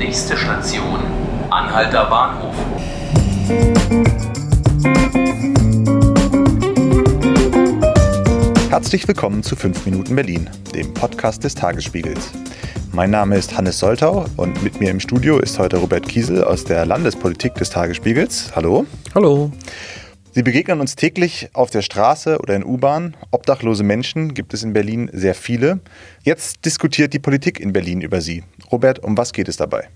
Nächste Station, Anhalter Bahnhof. Herzlich willkommen zu 5 Minuten Berlin, dem Podcast des Tagesspiegels. Mein Name ist Hannes Soltau und mit mir im Studio ist heute Robert Kiesel aus der Landespolitik des Tagesspiegels. Hallo. Hallo. Sie begegnen uns täglich auf der Straße oder in U-Bahn. Obdachlose Menschen gibt es in Berlin sehr viele. Jetzt diskutiert die Politik in Berlin über sie. Robert, um was geht es dabei?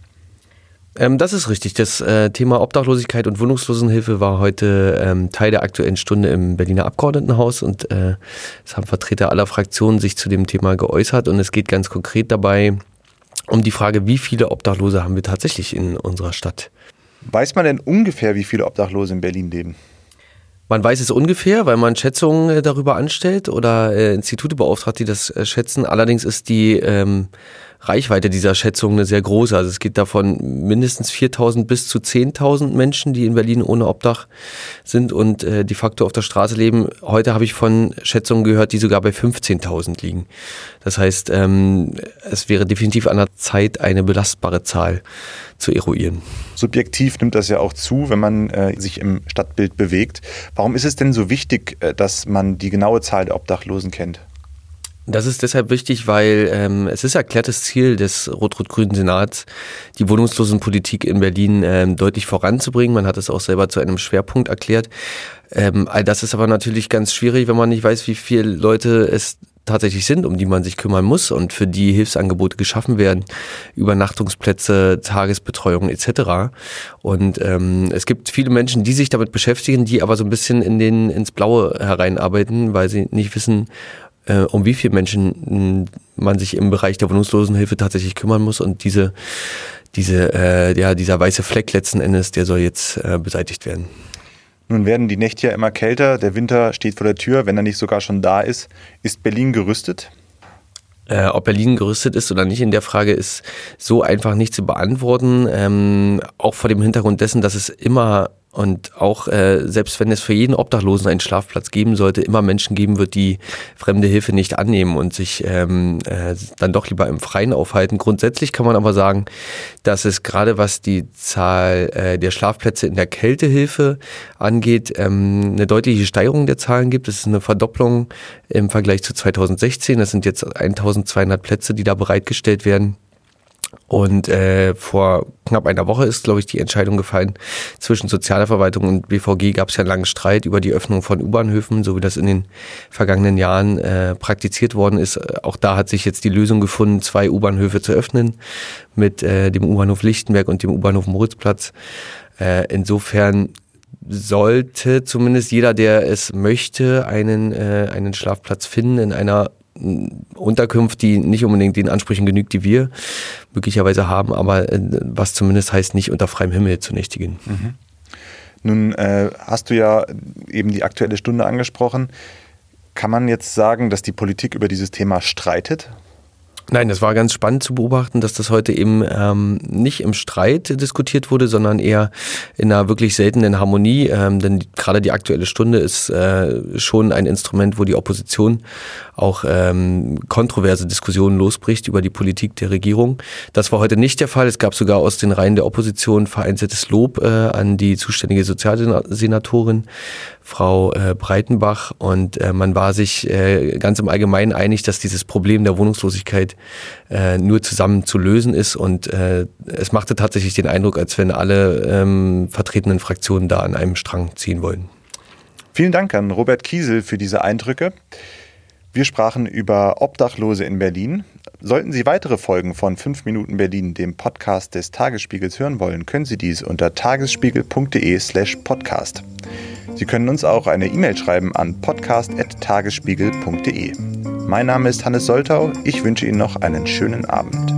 Ähm, das ist richtig. Das äh, Thema Obdachlosigkeit und Wohnungslosenhilfe war heute ähm, Teil der aktuellen Stunde im Berliner Abgeordnetenhaus und äh, es haben Vertreter aller Fraktionen sich zu dem Thema geäußert und es geht ganz konkret dabei um die Frage, wie viele Obdachlose haben wir tatsächlich in unserer Stadt? Weiß man denn ungefähr, wie viele Obdachlose in Berlin leben? Man weiß es ungefähr, weil man Schätzungen äh, darüber anstellt oder äh, Institute beauftragt, die das äh, schätzen. Allerdings ist die ähm, Reichweite dieser Schätzung eine sehr große. Also es geht davon mindestens 4.000 bis zu 10.000 Menschen, die in Berlin ohne Obdach sind und äh, de facto auf der Straße leben. Heute habe ich von Schätzungen gehört, die sogar bei 15.000 liegen. Das heißt, ähm, es wäre definitiv an der Zeit, eine belastbare Zahl zu eruieren. Subjektiv nimmt das ja auch zu, wenn man äh, sich im Stadtbild bewegt. Warum ist es denn so wichtig, äh, dass man die genaue Zahl der Obdachlosen kennt? Das ist deshalb wichtig, weil ähm, es ist erklärtes Ziel des rot-rot-grünen Senats, die Wohnungslosenpolitik in Berlin ähm, deutlich voranzubringen. Man hat es auch selber zu einem Schwerpunkt erklärt. Ähm, all das ist aber natürlich ganz schwierig, wenn man nicht weiß, wie viele Leute es tatsächlich sind, um die man sich kümmern muss und für die Hilfsangebote geschaffen werden, Übernachtungsplätze, Tagesbetreuung etc. Und ähm, es gibt viele Menschen, die sich damit beschäftigen, die aber so ein bisschen in den ins Blaue hereinarbeiten, weil sie nicht wissen, äh, um wie viele Menschen man sich im Bereich der Wohnungslosenhilfe tatsächlich kümmern muss und diese diese äh, ja dieser weiße Fleck letzten Endes, der soll jetzt äh, beseitigt werden. Nun werden die Nächte ja immer kälter, der Winter steht vor der Tür, wenn er nicht sogar schon da ist. Ist Berlin gerüstet? Äh, ob Berlin gerüstet ist oder nicht in der Frage ist so einfach nicht zu beantworten. Ähm, auch vor dem Hintergrund dessen, dass es immer und auch äh, selbst wenn es für jeden Obdachlosen einen Schlafplatz geben sollte, immer Menschen geben wird, die fremde Hilfe nicht annehmen und sich ähm, äh, dann doch lieber im Freien aufhalten. Grundsätzlich kann man aber sagen, dass es gerade was die Zahl äh, der Schlafplätze in der Kältehilfe angeht, ähm, eine deutliche Steigerung der Zahlen gibt. Es ist eine Verdopplung im Vergleich zu 2016. Das sind jetzt 1200 Plätze, die da bereitgestellt werden. Und äh, vor knapp einer Woche ist, glaube ich, die Entscheidung gefallen. Zwischen Sozialverwaltung und BVG gab es ja einen langen Streit über die Öffnung von U-Bahnhöfen, so wie das in den vergangenen Jahren äh, praktiziert worden ist. Auch da hat sich jetzt die Lösung gefunden, zwei U-Bahnhöfe zu öffnen mit äh, dem U-Bahnhof Lichtenberg und dem U-Bahnhof Moritzplatz. Äh, insofern sollte zumindest jeder, der es möchte, einen, äh, einen Schlafplatz finden in einer Unterkunft, die nicht unbedingt den Ansprüchen genügt, die wir möglicherweise haben, aber äh, was zumindest heißt, nicht unter freiem Himmel zu nächtigen. Mhm. Nun äh, hast du ja eben die aktuelle Stunde angesprochen. Kann man jetzt sagen, dass die Politik über dieses Thema streitet? Nein, das war ganz spannend zu beobachten, dass das heute eben ähm, nicht im Streit diskutiert wurde, sondern eher in einer wirklich seltenen Harmonie. Ähm, denn gerade die aktuelle Stunde ist äh, schon ein Instrument, wo die Opposition auch ähm, kontroverse Diskussionen losbricht über die Politik der Regierung. Das war heute nicht der Fall. Es gab sogar aus den Reihen der Opposition vereinzeltes Lob äh, an die zuständige Sozialsenatorin Frau äh, Breitenbach und äh, man war sich äh, ganz im Allgemeinen einig, dass dieses Problem der Wohnungslosigkeit äh, nur zusammen zu lösen ist und äh, es machte tatsächlich den Eindruck, als wenn alle ähm, vertretenen Fraktionen da an einem Strang ziehen wollen. Vielen Dank an Robert Kiesel für diese Eindrücke. Wir sprachen über Obdachlose in Berlin. Sollten Sie weitere Folgen von 5 Minuten Berlin, dem Podcast des Tagesspiegels, hören wollen, können Sie dies unter tagesspiegel.de/slash podcast. Sie können uns auch eine E-Mail schreiben an podcast.tagesspiegel.de. Mein Name ist Hannes Soltau. Ich wünsche Ihnen noch einen schönen Abend.